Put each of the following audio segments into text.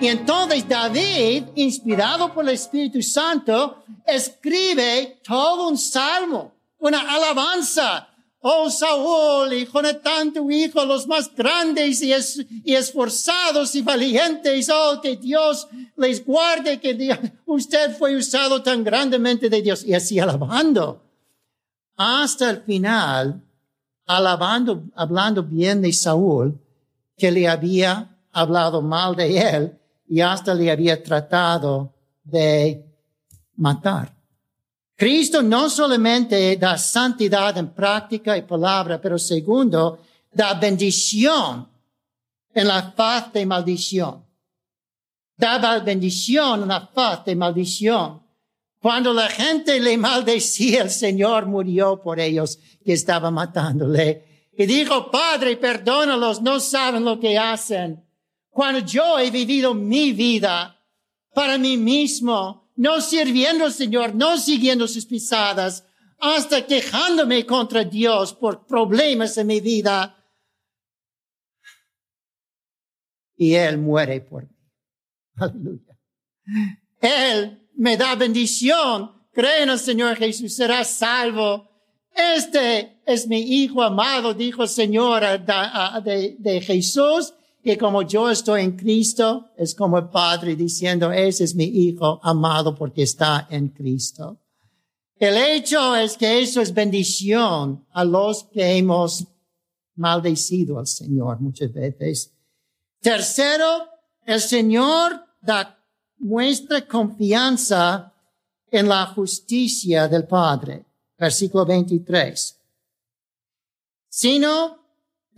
Y entonces David, inspirado por el Espíritu Santo, escribe todo un salmo, una alabanza. Oh Saúl, hijo de tanto hijo, los más grandes y, y, esforzados y valientes, oh que Dios les guarde, que Dios, usted fue usado tan grandemente de Dios. Y así alabando. Hasta el final, alabando, hablando bien de Saúl, que le había hablado mal de él y hasta le había tratado de matar. Cristo no solamente da santidad en práctica y palabra, pero segundo, da bendición en la faz de maldición. Daba bendición en la faz de maldición. Cuando la gente le maldecía, el Señor murió por ellos que estaba matándole. Y dijo, Padre, perdónalos, no saben lo que hacen. Cuando yo he vivido mi vida para mí mismo, no sirviendo al Señor, no siguiendo sus pisadas, hasta quejándome contra Dios por problemas en mi vida. Y Él muere por mí. Aleluya. Él me da bendición. Cree en el Señor Jesús, será salvo. Este es mi hijo amado, dijo el Señor de, de Jesús y como yo estoy en Cristo, es como el Padre diciendo, ese es mi Hijo amado porque está en Cristo. El hecho es que eso es bendición a los que hemos maldecido al Señor muchas veces. Tercero, el Señor da, muestra confianza en la justicia del Padre. Versículo 23. Sino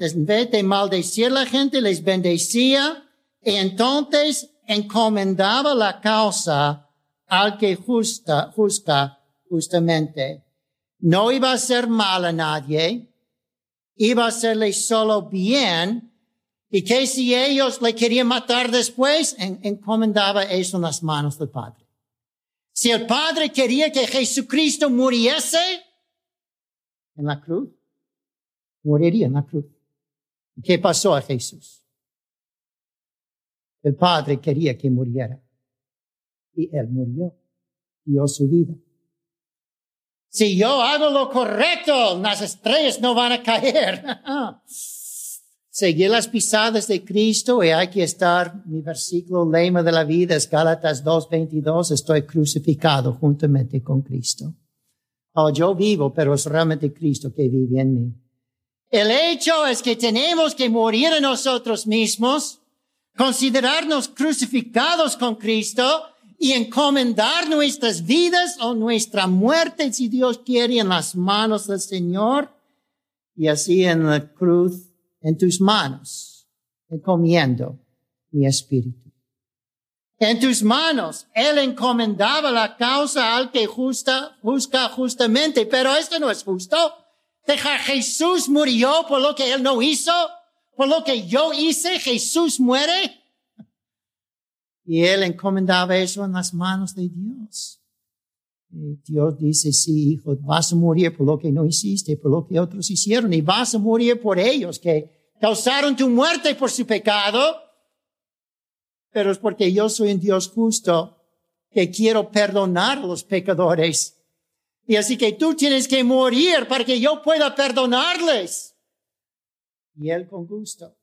en vez de maldecir la gente, les bendecía y entonces encomendaba la causa al que justa, justamente. No iba a hacer mal a nadie, iba a hacerle solo bien, y que si ellos le querían matar después, encomendaba eso en las manos del Padre. Si el Padre quería que Jesucristo muriese en la cruz, moriría en la cruz. ¿Qué pasó a Jesús? El Padre quería que muriera. Y Él murió. Dio su vida. Si yo hago lo correcto, las estrellas no van a caer. Seguir las pisadas de Cristo y hay que estar, mi versículo lema de la vida es Gálatas 2.22, estoy crucificado juntamente con Cristo. Oh, yo vivo, pero es realmente Cristo que vive en mí. El hecho es que tenemos que morir a nosotros mismos, considerarnos crucificados con Cristo y encomendar nuestras vidas o nuestra muerte, si Dios quiere, en las manos del Señor y así en la cruz, en tus manos, encomiendo mi espíritu. En tus manos, Él encomendaba la causa al que justa, juzga justamente, pero esto no es justo. Deja Jesús murió por lo que él no hizo, por lo que yo hice, Jesús muere. Y él encomendaba eso en las manos de Dios. Y Dios dice, sí, hijo, vas a morir por lo que no hiciste, por lo que otros hicieron, y vas a morir por ellos que causaron tu muerte por su pecado. Pero es porque yo soy un Dios justo que quiero perdonar a los pecadores y así que tú tienes que morir para que yo pueda perdonarles. Y él con gusto,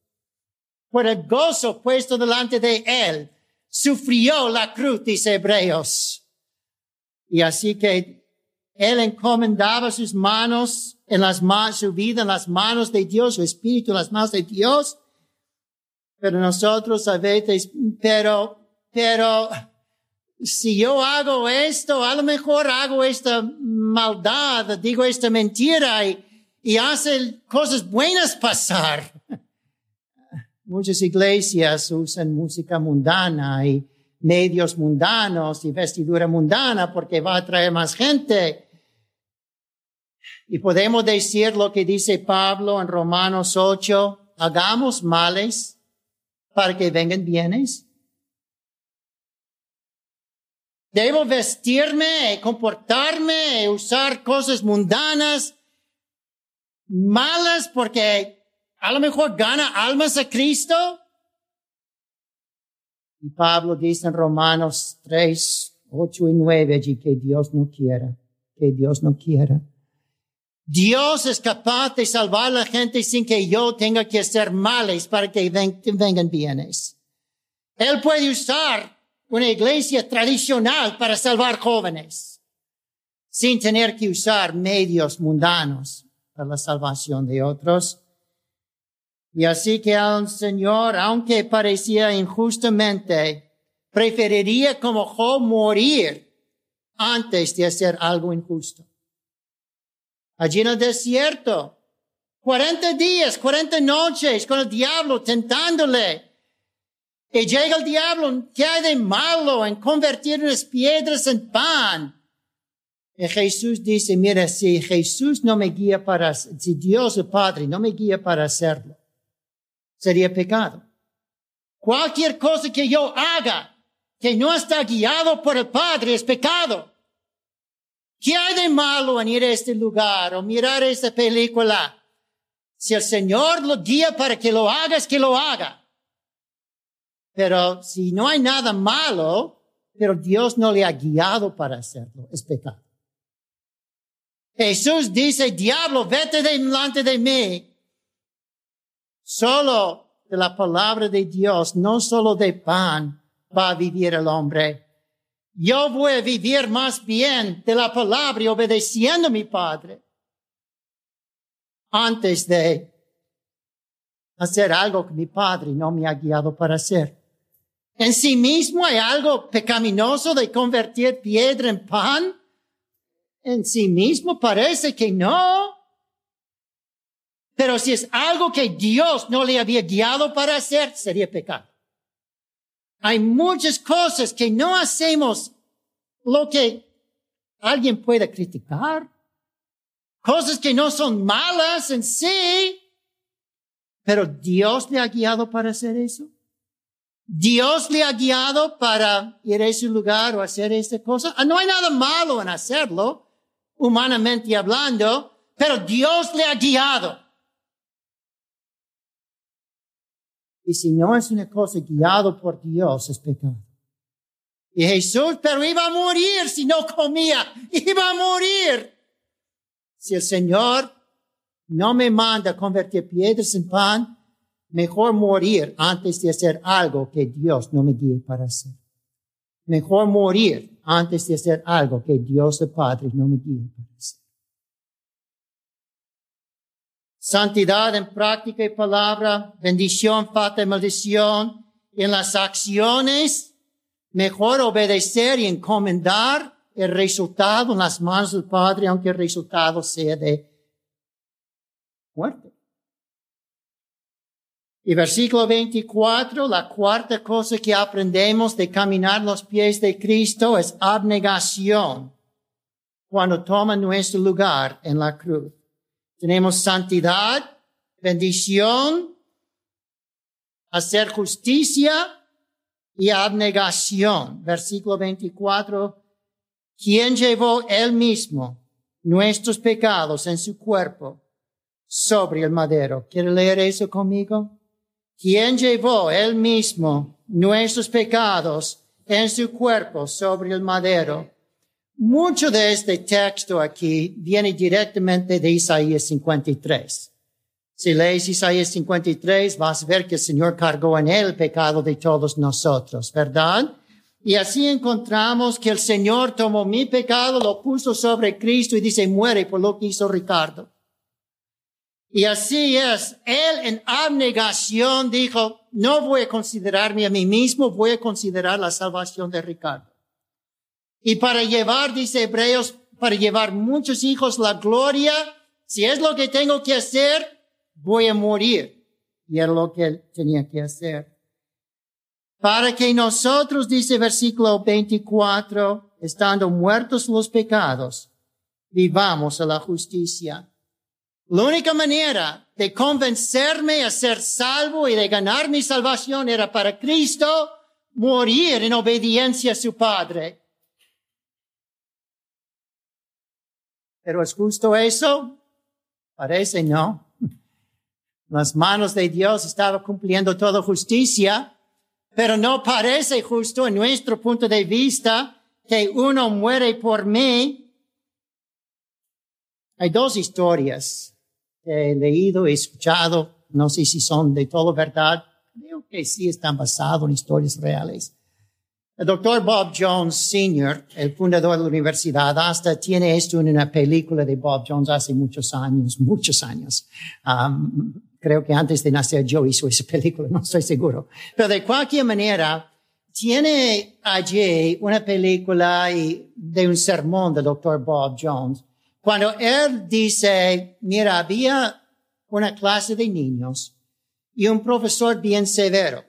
por el gozo puesto delante de él, sufrió la cruz, dice Hebreos. Y así que él encomendaba sus manos en las manos, su vida en las manos de Dios, su espíritu en las manos de Dios. Pero nosotros a pero, pero, si yo hago esto, a lo mejor hago esta maldad, digo esta mentira y, y hace cosas buenas pasar. Muchas iglesias usan música mundana y medios mundanos y vestidura mundana porque va a traer más gente. Y podemos decir lo que dice Pablo en Romanos 8, hagamos males para que vengan bienes. Debo vestirme, comportarme, usar cosas mundanas, malas porque a lo mejor gana almas a Cristo. Y Pablo dice en Romanos 3, 8 y 9 allí que Dios no quiera, que Dios no quiera. Dios es capaz de salvar a la gente sin que yo tenga que hacer males para que vengan bienes. Él puede usar una iglesia tradicional para salvar jóvenes sin tener que usar medios mundanos para la salvación de otros. Y así que al Señor, aunque parecía injustamente, preferiría como Job morir antes de hacer algo injusto. Allí en el desierto, 40 días, 40 noches con el diablo tentándole. Y llega el diablo, ¿qué hay de malo en convertir unas piedras en pan? Y Jesús dice, mira, si Jesús no me guía para, si Dios el Padre no me guía para hacerlo, sería pecado. Cualquier cosa que yo haga que no está guiado por el Padre es pecado. ¿Qué hay de malo en ir a este lugar o mirar esta película? Si el Señor lo guía para que lo hagas, que lo haga. Pero si no hay nada malo, pero Dios no le ha guiado para hacerlo, es pecado. Jesús dice, diablo, vete delante de mí Solo de la palabra de Dios, no solo de pan, va a vivir el hombre. Yo voy a vivir más bien de la palabra y obedeciendo a mi Padre antes de hacer algo que mi Padre no me ha guiado para hacer. En sí mismo hay algo pecaminoso de convertir piedra en pan. En sí mismo parece que no. Pero si es algo que Dios no le había guiado para hacer, sería pecado. Hay muchas cosas que no hacemos lo que alguien pueda criticar. Cosas que no son malas en sí. Pero Dios le ha guiado para hacer eso. Dios le ha guiado para ir a ese lugar o hacer esta cosa. Ah, no hay nada malo en hacerlo, humanamente hablando, pero Dios le ha guiado. Y si no es una cosa guiado por Dios, es pecado. Y Jesús, pero iba a morir si no comía. Iba a morir. Si el Señor no me manda convertir piedras en pan, mejor morir antes de hacer algo que Dios no me guíe para hacer. Mejor morir antes de hacer algo que Dios el Padre no me guíe para hacer. santidad en práctica y palabra, bendición, falta y maldición. En las acciones, mejor obedecer y encomendar el resultado en las manos del Padre, aunque el resultado sea de muerte. Y versículo 24, la cuarta cosa que aprendemos de caminar los pies de Cristo es abnegación cuando toma nuestro lugar en la cruz. Tenemos santidad, bendición, hacer justicia y abnegación. Versículo 24. Quien llevó él mismo nuestros pecados en su cuerpo sobre el madero. ¿Quiere leer eso conmigo? Quien llevó él mismo nuestros pecados en su cuerpo sobre el madero mucho de este texto aquí viene directamente de Isaías 53. Si lees Isaías 53, vas a ver que el Señor cargó en él el pecado de todos nosotros, ¿verdad? Y así encontramos que el Señor tomó mi pecado, lo puso sobre Cristo y dice, muere por lo que hizo Ricardo. Y así es, él en abnegación dijo, no voy a considerarme a mí mismo, voy a considerar la salvación de Ricardo. Y para llevar, dice Hebreos, para llevar muchos hijos la gloria, si es lo que tengo que hacer, voy a morir. Y era lo que él tenía que hacer. Para que nosotros, dice versículo 24, estando muertos los pecados, vivamos a la justicia. La única manera de convencerme a ser salvo y de ganar mi salvación era para Cristo morir en obediencia a su Padre. Pero es justo eso? Parece no. Las manos de Dios estaban cumpliendo toda justicia, pero no parece justo en nuestro punto de vista que uno muere por mí. Hay dos historias he leído, escuchado, no sé si son de todo verdad, creo que sí están basados en historias reales. El doctor Bob Jones Sr., el fundador de la universidad, hasta tiene esto en una película de Bob Jones hace muchos años, muchos años. Um, creo que antes de nacer yo hizo esa película, no estoy seguro. Pero de cualquier manera, tiene allí una película de un sermón del doctor Bob Jones. Cuando él dice, mira, había una clase de niños y un profesor bien severo.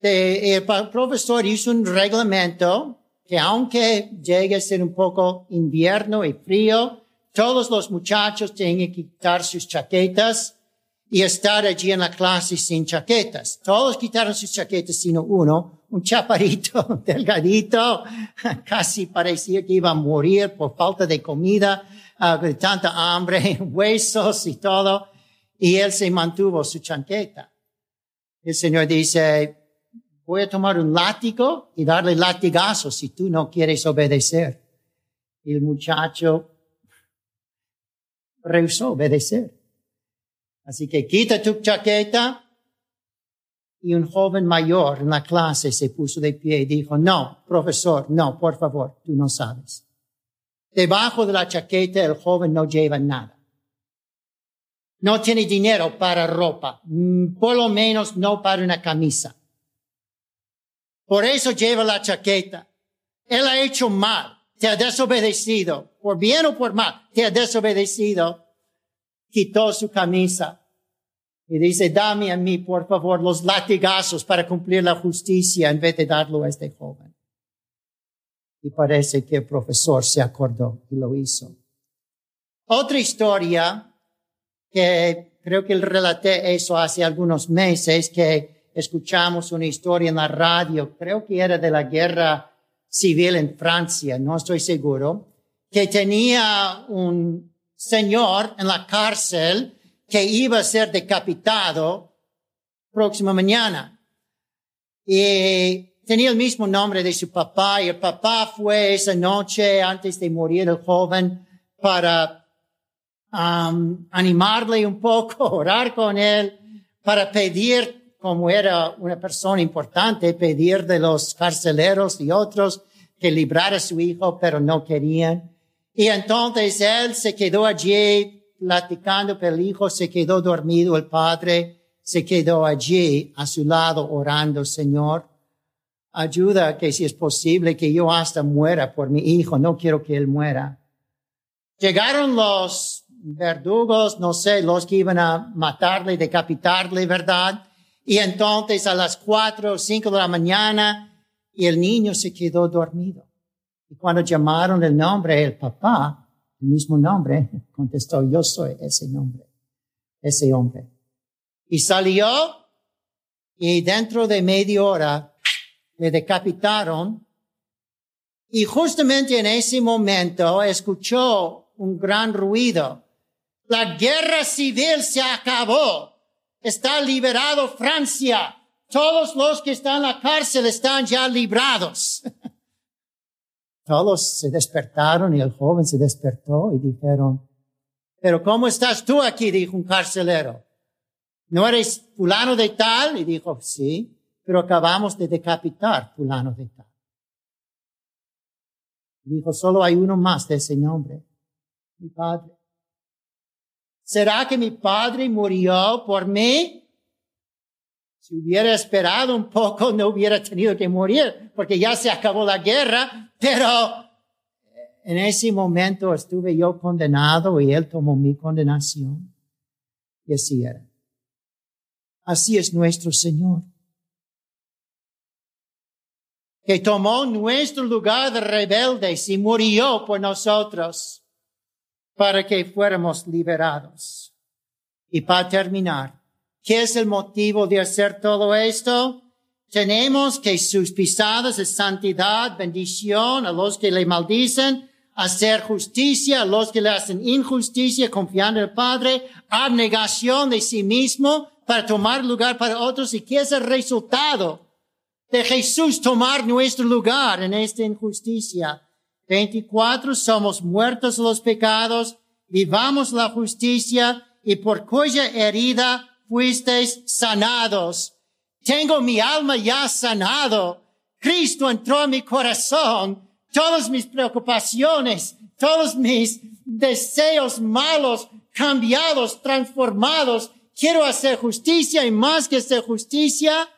El profesor hizo un reglamento que aunque llegue a ser un poco invierno y frío, todos los muchachos tienen que quitar sus chaquetas y estar allí en la clase sin chaquetas. Todos quitaron sus chaquetas, sino uno, un chaparito, delgadito, casi parecía que iba a morir por falta de comida, uh, de tanta hambre, huesos y todo. Y él se mantuvo su chaqueta. El Señor dice, voy a tomar un látigo y darle latigazo si tú no quieres obedecer. Y el muchacho rehusó obedecer. Así que quita tu chaqueta y un joven mayor en la clase se puso de pie y dijo, no, profesor, no, por favor, tú no sabes. Debajo de la chaqueta el joven no lleva nada. No tiene dinero para ropa, mm, por lo menos no para una camisa. Por eso lleva la chaqueta. Él ha hecho mal, te ha desobedecido, por bien o por mal, te ha desobedecido. Quitó su camisa y dice, dame a mí, por favor, los latigazos para cumplir la justicia en vez de darlo a este joven. Y parece que el profesor se acordó y lo hizo. Otra historia que creo que relaté eso hace algunos meses, que escuchamos una historia en la radio, creo que era de la guerra civil en Francia, no estoy seguro, que tenía un señor en la cárcel que iba a ser decapitado próxima mañana. Y tenía el mismo nombre de su papá y el papá fue esa noche antes de morir el joven para um, animarle un poco, orar con él, para pedir como era una persona importante, pedir de los carceleros y otros que librara a su hijo, pero no querían. Y entonces él se quedó allí platicando, pero el hijo se quedó dormido, el padre se quedó allí a su lado orando, Señor, ayuda que si es posible que yo hasta muera por mi hijo, no quiero que él muera. Llegaron los verdugos, no sé, los que iban a matarle, decapitarle, ¿verdad? Y entonces a las cuatro o cinco de la mañana, y el niño se quedó dormido. Y cuando llamaron el nombre, el papá, el mismo nombre, contestó, yo soy ese nombre, ese hombre. Y salió y dentro de media hora le decapitaron. Y justamente en ese momento escuchó un gran ruido. La guerra civil se acabó. Está liberado Francia. Todos los que están en la cárcel están ya librados. Todos se despertaron y el joven se despertó y dijeron, pero ¿cómo estás tú aquí? Dijo un carcelero. ¿No eres fulano de tal? Y dijo, sí, pero acabamos de decapitar fulano de tal. Dijo, solo hay uno más de ese nombre, mi padre. ¿Será que mi padre murió por mí? Si hubiera esperado un poco, no hubiera tenido que morir, porque ya se acabó la guerra, pero en ese momento estuve yo condenado y él tomó mi condenación. Y así era. Así es nuestro Señor. que tomó nuestro lugar de rebeldes y murió por nosotros para que fuéramos liberados. Y para terminar, ¿qué es el motivo de hacer todo esto? Tenemos que sus pisadas de santidad, bendición a los que le maldicen, hacer justicia a los que le hacen injusticia, confiando en el Padre, abnegación de sí mismo para tomar lugar para otros. ¿Y qué es el resultado de Jesús tomar nuestro lugar en esta injusticia? 24. Somos muertos los pecados, vivamos la justicia y por cuya herida fuisteis sanados. Tengo mi alma ya sanado. Cristo entró en mi corazón. Todas mis preocupaciones, todos mis deseos malos, cambiados, transformados. Quiero hacer justicia y más que hacer justicia,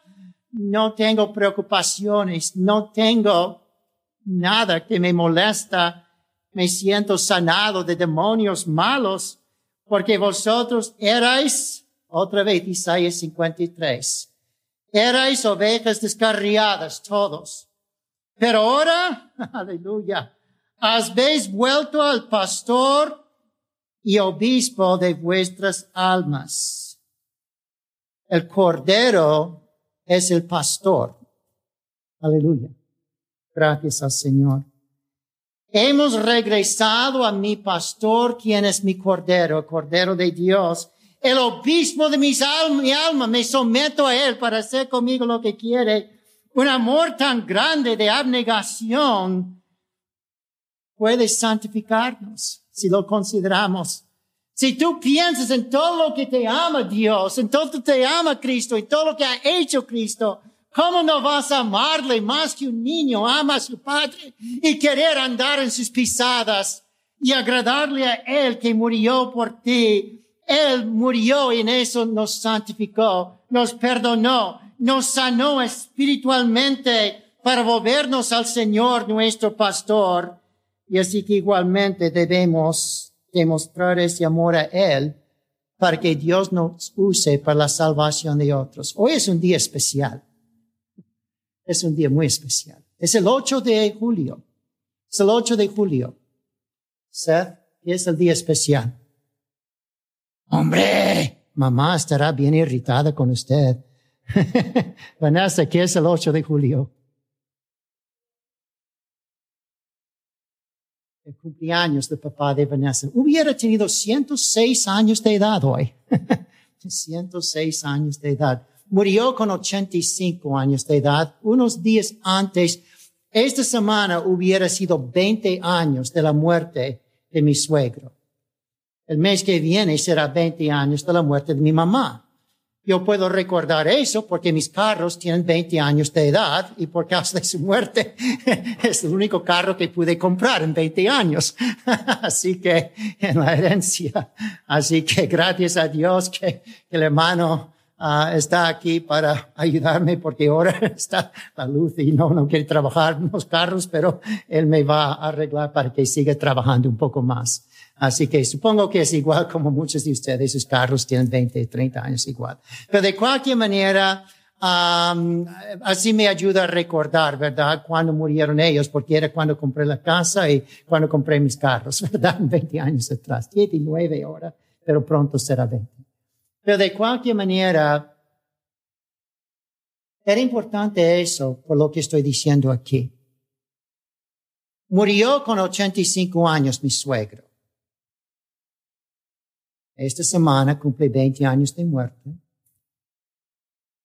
no tengo preocupaciones, no tengo nada que me molesta. Me siento sanado de demonios malos porque vosotros erais, otra vez Isaías 53, Erais ovejas descarriadas todos. Pero ahora, aleluya, habéis vuelto al pastor y obispo de vuestras almas. El cordero es el pastor. Aleluya. Gracias al Señor. Hemos regresado a mi pastor, quien es mi cordero, el cordero de Dios, el obispo de mis alma, mi alma, me someto a él para hacer conmigo lo que quiere. Un amor tan grande de abnegación puede santificarnos si lo consideramos. Si tú piensas en todo lo que te ama Dios, en todo lo que te ama Cristo y todo lo que ha hecho Cristo, ¿cómo no vas a amarle más que un niño ama a su padre y querer andar en sus pisadas y agradarle a Él que murió por ti él murió y en eso nos santificó, nos perdonó, nos sanó espiritualmente para volvernos al Señor nuestro pastor. Y así que igualmente debemos demostrar ese amor a Él para que Dios nos use para la salvación de otros. Hoy es un día especial. Es un día muy especial. Es el 8 de julio. Es el 8 de julio. Seth, es el día especial. Hombre, mamá estará bien irritada con usted. Vanessa, ¿qué es el 8 de julio? El cumpleaños de papá de Vanessa. Hubiera tenido 106 años de edad hoy. 106 años de edad. Murió con 85 años de edad. Unos días antes, esta semana hubiera sido 20 años de la muerte de mi suegro. El mes que viene será 20 años de la muerte de mi mamá. Yo puedo recordar eso porque mis carros tienen 20 años de edad y por causa de su muerte es el único carro que pude comprar en 20 años. Así que en la herencia. Así que gracias a Dios que, el hermano ah, está aquí para ayudarme porque ahora está la luz y no, no quiere trabajar en los carros, pero él me va a arreglar para que siga trabajando un poco más. Así que supongo que es igual como muchos de ustedes, sus carros tienen 20, 30 años igual. Pero de cualquier manera, así me ayuda a recordar, ¿verdad? Cuando murieron ellos, porque era cuando compré la casa y cuando compré mis carros, ¿verdad? 20 años atrás, 19 ahora, pero pronto será 20. Pero de cualquier manera, era importante eso por lo que estoy diciendo aquí. Murió con 85 años mi suegro. Esta semana cumple 20 años de muerte.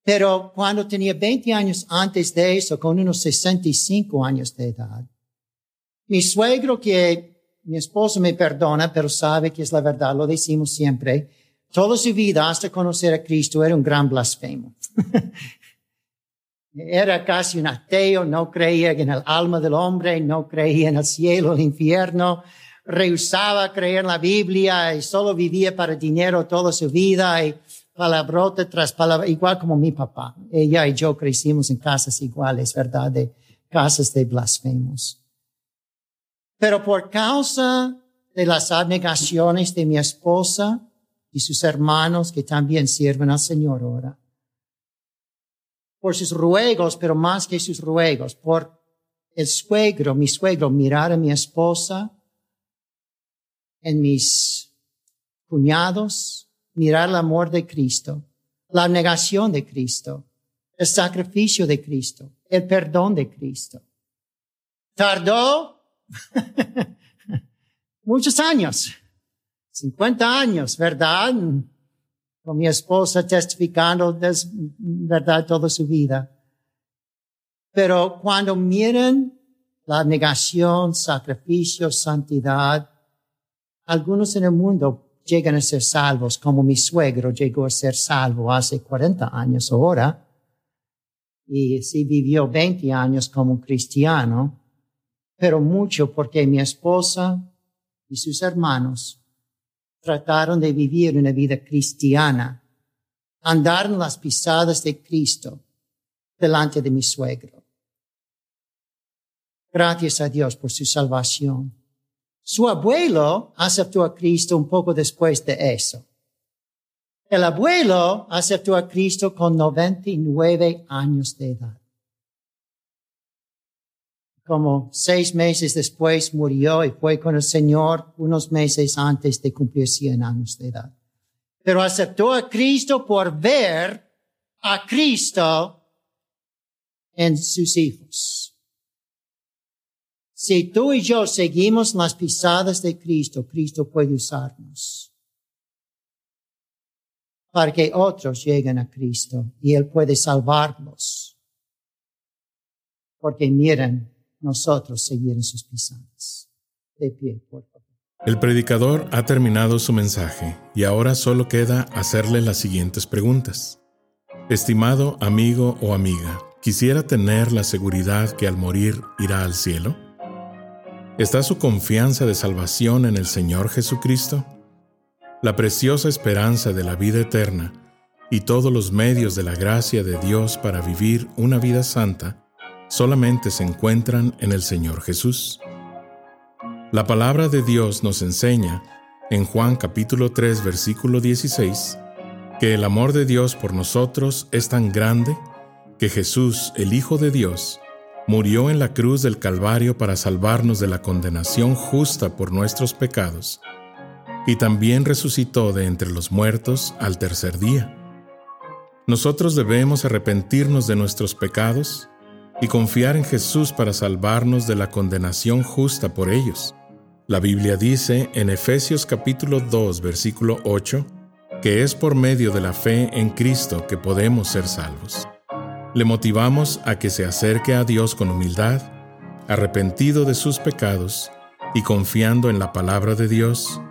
Pero cuando tenía 20 años antes de eso, con unos 65 años de edad, mi suegro, que mi esposo me perdona, pero sabe que es la verdad, lo decimos siempre, toda su vida hasta conocer a Cristo era un gran blasfemo. era casi un ateo, no creía en el alma del hombre, no creía en el cielo, el infierno, rehusaba creer en la Biblia y solo vivía para dinero toda su vida y palabrota tras palabra, igual como mi papá. Ella y yo crecimos en casas iguales, ¿verdad? De casas de blasfemos. Pero por causa de las abnegaciones de mi esposa y sus hermanos que también sirven al Señor ahora, por sus ruegos, pero más que sus ruegos, por el suegro, mi suegro, mirar a mi esposa en mis cuñados, mirar el amor de Cristo, la negación de Cristo, el sacrificio de Cristo, el perdón de Cristo. Tardó muchos años, 50 años, ¿verdad? Con mi esposa testificando, ¿verdad? Toda su vida. Pero cuando miren la negación, sacrificio, santidad, algunos en el mundo llegan a ser salvos, como mi suegro llegó a ser salvo hace 40 años ahora, y sí vivió 20 años como un cristiano, pero mucho porque mi esposa y sus hermanos trataron de vivir una vida cristiana, andar en las pisadas de Cristo delante de mi suegro. Gracias a Dios por su salvación. Su abuelo aceptó a Cristo un poco después de eso. El abuelo aceptó a Cristo con 99 años de edad. Como seis meses después murió y fue con el Señor unos meses antes de cumplir 100 años de edad. Pero aceptó a Cristo por ver a Cristo en sus hijos. Si tú y yo seguimos las pisadas de Cristo, Cristo puede usarnos para que otros lleguen a Cristo y Él puede salvarlos. Porque miren, nosotros seguir sus pisadas. De pie. El predicador ha terminado su mensaje y ahora solo queda hacerle las siguientes preguntas. Estimado amigo o amiga, ¿quisiera tener la seguridad que al morir irá al cielo? ¿Está su confianza de salvación en el Señor Jesucristo? La preciosa esperanza de la vida eterna y todos los medios de la gracia de Dios para vivir una vida santa solamente se encuentran en el Señor Jesús. La palabra de Dios nos enseña, en Juan capítulo 3 versículo 16, que el amor de Dios por nosotros es tan grande que Jesús, el Hijo de Dios, murió en la cruz del Calvario para salvarnos de la condenación justa por nuestros pecados, y también resucitó de entre los muertos al tercer día. Nosotros debemos arrepentirnos de nuestros pecados y confiar en Jesús para salvarnos de la condenación justa por ellos. La Biblia dice en Efesios capítulo 2 versículo 8 que es por medio de la fe en Cristo que podemos ser salvos. Le motivamos a que se acerque a Dios con humildad, arrepentido de sus pecados y confiando en la palabra de Dios,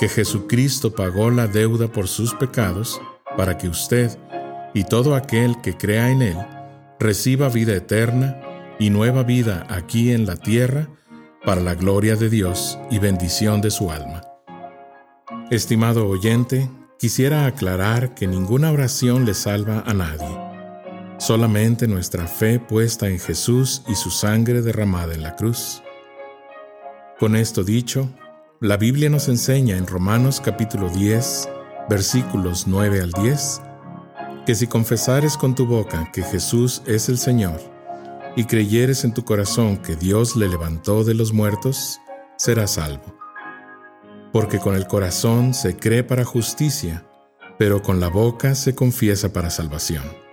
que Jesucristo pagó la deuda por sus pecados para que usted y todo aquel que crea en Él reciba vida eterna y nueva vida aquí en la tierra para la gloria de Dios y bendición de su alma. Estimado oyente, quisiera aclarar que ninguna oración le salva a nadie. Solamente nuestra fe puesta en Jesús y su sangre derramada en la cruz. Con esto dicho, la Biblia nos enseña en Romanos capítulo 10, versículos 9 al 10, que si confesares con tu boca que Jesús es el Señor, y creyeres en tu corazón que Dios le levantó de los muertos, serás salvo. Porque con el corazón se cree para justicia, pero con la boca se confiesa para salvación.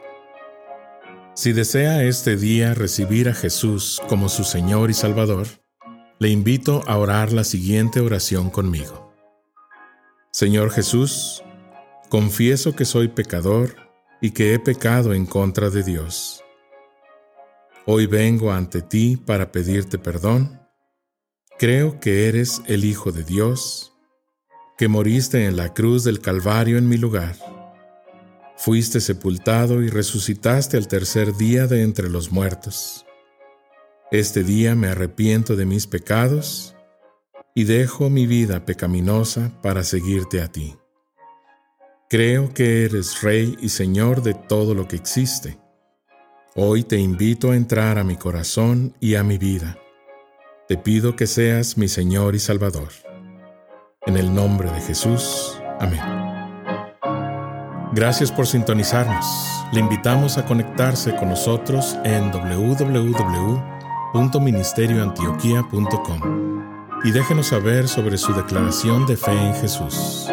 Si desea este día recibir a Jesús como su Señor y Salvador, le invito a orar la siguiente oración conmigo. Señor Jesús, confieso que soy pecador y que he pecado en contra de Dios. Hoy vengo ante ti para pedirte perdón. Creo que eres el Hijo de Dios, que moriste en la cruz del Calvario en mi lugar fuiste sepultado y resucitaste al tercer día de entre los muertos. Este día me arrepiento de mis pecados y dejo mi vida pecaminosa para seguirte a ti. Creo que eres Rey y Señor de todo lo que existe. Hoy te invito a entrar a mi corazón y a mi vida. Te pido que seas mi Señor y Salvador. En el nombre de Jesús. Amén. Gracias por sintonizarnos. Le invitamos a conectarse con nosotros en www.ministerioantioquia.com y déjenos saber sobre su declaración de fe en Jesús.